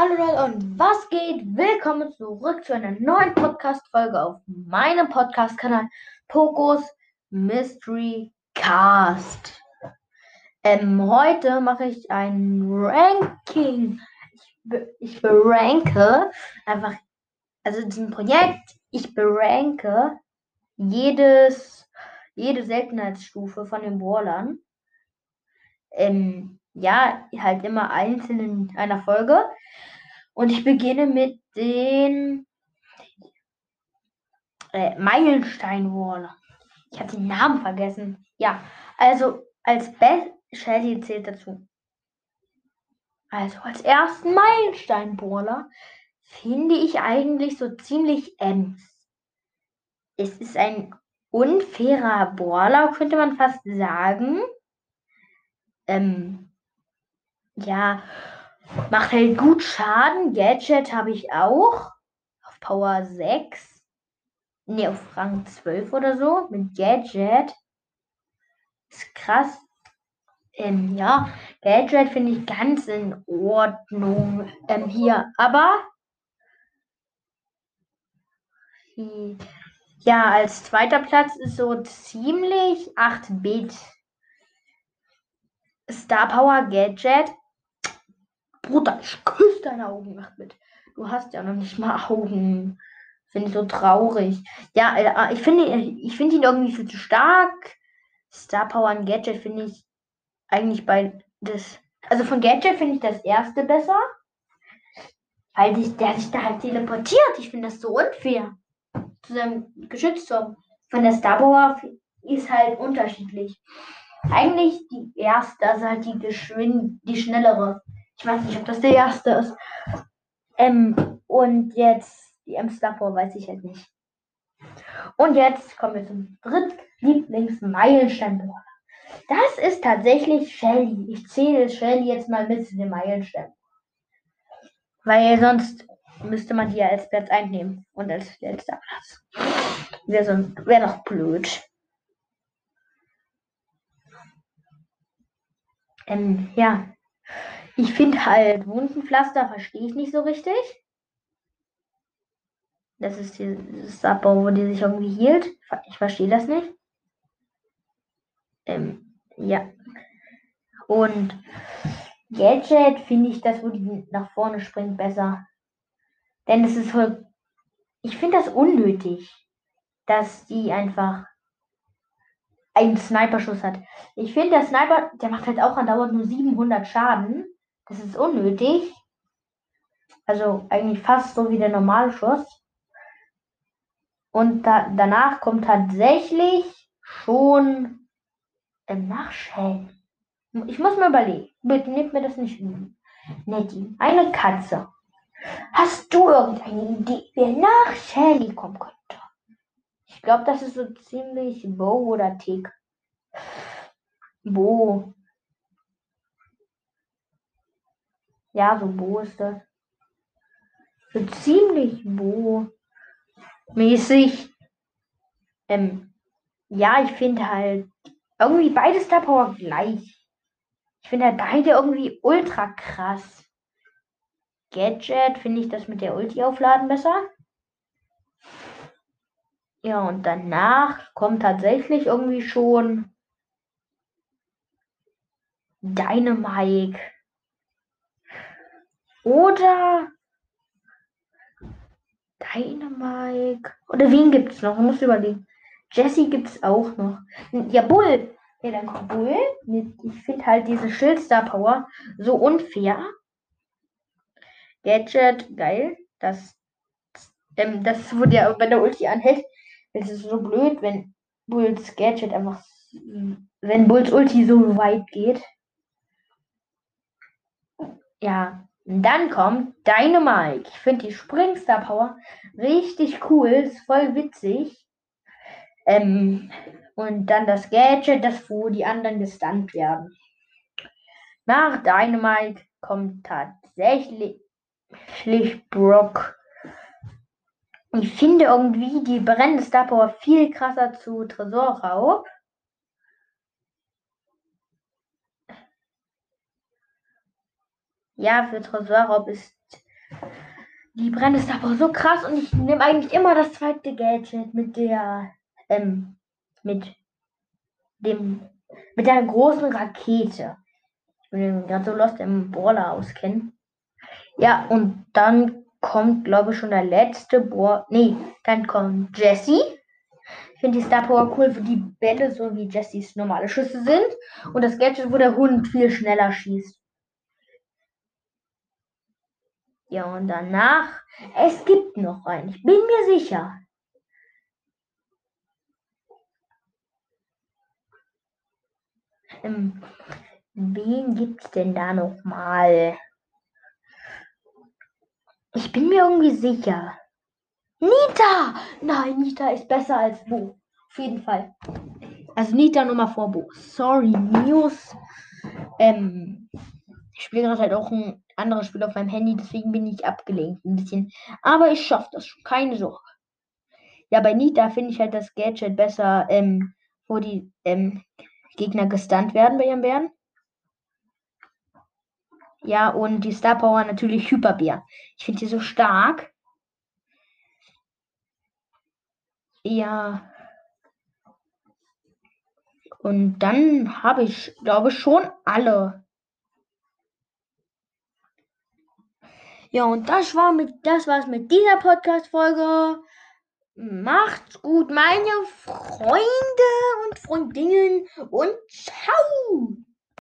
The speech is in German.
Hallo Leute und was geht? Willkommen zurück zu einer neuen Podcast-Folge auf meinem Podcast-Kanal Pokus Mystery Cast. Ähm, heute mache ich ein Ranking. Ich, be ich beranke einfach, also diesem Projekt, ich beranke jedes, jede Seltenheitsstufe von den Brawlern. Ähm, ja, halt immer einzeln in einer Folge. Und ich beginne mit den äh, Meilenstein-Waller. Ich habe den Namen vergessen. Ja, also als Best Shelly zählt dazu. Also als ersten Meilenstein-Brawler finde ich eigentlich so ziemlich Ems. Es ist ein unfairer Brawler, könnte man fast sagen. Ähm, ja, Macht halt gut Schaden. Gadget habe ich auch. Auf Power 6. Ne, auf Rang 12 oder so. Mit Gadget. Ist krass. Ähm, ja, Gadget finde ich ganz in Ordnung. Ähm, hier, aber. Ja, als zweiter Platz ist so ziemlich 8-Bit. Star Power Gadget Bruder, ich küsse deine Augen nach mit. Du hast ja noch nicht mal Augen. Finde ich so traurig. Ja, äh, ich finde ich find ihn irgendwie viel zu stark. Star Power und Gadget finde ich eigentlich bei das. Also von Gadget finde ich das erste besser. Weil sich, der sich da halt teleportiert. Ich finde das so unfair. Zu seinem Geschützturm. Von der Star Power ist halt unterschiedlich. Eigentlich die erste, also halt die geschwind, die schnellere. Ich weiß nicht, ob das der erste ist. Ähm, und jetzt die M-Star weiß ich halt nicht. Und jetzt kommen wir zum drittlieblings-Meilenstein-Brawler. Das ist tatsächlich Shelly. Ich zähle Shelly jetzt mal mit zu den Meilenstein. Weil sonst müsste man die ja als Platz einnehmen und als letzter Platz. Wäre so, wär doch blöd. Ähm, ja, ich finde halt Wundenpflaster verstehe ich nicht so richtig. Das ist dieses Abbau, wo die sich irgendwie hielt. Ich verstehe das nicht. Ähm, ja. Und Gadget finde ich das, wo die nach vorne springt, besser. Denn es ist voll. Ich finde das unnötig, dass die einfach einen Sniper-Schuss hat. Ich finde, der Sniper, der macht halt auch andauernd nur 700 Schaden. Das ist unnötig. Also eigentlich fast so wie der normale Schuss. Und da, danach kommt tatsächlich schon im Nachschellen. Ich muss mir überlegen. Bitte nehmt mir das nicht üben. Nettie, eine Katze. Hast du irgendeine Idee, wer nach Shelly kommen könnte? Ich glaube, das ist so ziemlich Bo oder Tick. Bo. Ja, so Bo ist das. So ziemlich Bo-mäßig. Ähm, ja, ich finde halt irgendwie beide Star Power gleich. Ich finde halt beide irgendwie ultra krass. Gadget finde ich das mit der Ulti aufladen besser. Ja, und danach kommt tatsächlich irgendwie schon Dynamike. Oder Dynamike. Oder wen gibt es noch? Man muss überlegen. Jesse gibt es auch noch. Ja, Bull. Ja, dann kommt Bull. Ich finde halt diese Schildstar Power so unfair. Gadget, geil. Das, ähm, das wurde ja bei der Ulti anhält. Es ist so blöd, wenn Bulls Gadget einfach, wenn Bulls Ulti so weit geht. Ja, dann kommt Dynamite. Ich finde die Springstar Power richtig cool, ist voll witzig. Ähm, und dann das Gadget, das wo die anderen gestunt werden. Nach Dynamite kommt tatsächlich Brock. Ich finde irgendwie die brennende Star Power viel krasser zu Tresorraub. Ja, für Tresorraub ist Die aber so krass und ich nehme eigentlich immer das zweite Gadget mit der, ähm, mit dem, mit der großen Rakete. Ich bin gerade so lost im Brawler auskennen. Ja, und dann kommt, glaube ich, schon der letzte Bohr. Nee, dann kommt Jessie. Ich finde die Star Power cool, wo die Bälle so wie Jessies normale Schüsse sind. Und das Gadget, wo der Hund viel schneller schießt. Ja, und danach, es gibt noch einen, ich bin mir sicher. Ähm, wen gibt's denn da noch mal? Ich bin mir irgendwie sicher. Nita! Nein, Nita ist besser als Bo. Auf jeden Fall. Also Nita Nummer vor Bo. Sorry, News. Ähm, ich spiele gerade halt auch ein anderes Spiel auf meinem Handy, deswegen bin ich abgelenkt ein bisschen. Aber ich schaffe das schon, keine Sorge. Ja, bei Nita finde ich halt das Gadget besser, ähm, wo die ähm, Gegner gestunt werden bei ihren Bären. Ja, und die Star Power natürlich Hyperbär. Ich finde die so stark. Ja. Und dann habe ich, glaube ich, schon alle. Ja, und das war mit, das war's mit dieser Podcast-Folge. Macht's gut, meine Freunde und Freundinnen und ciao!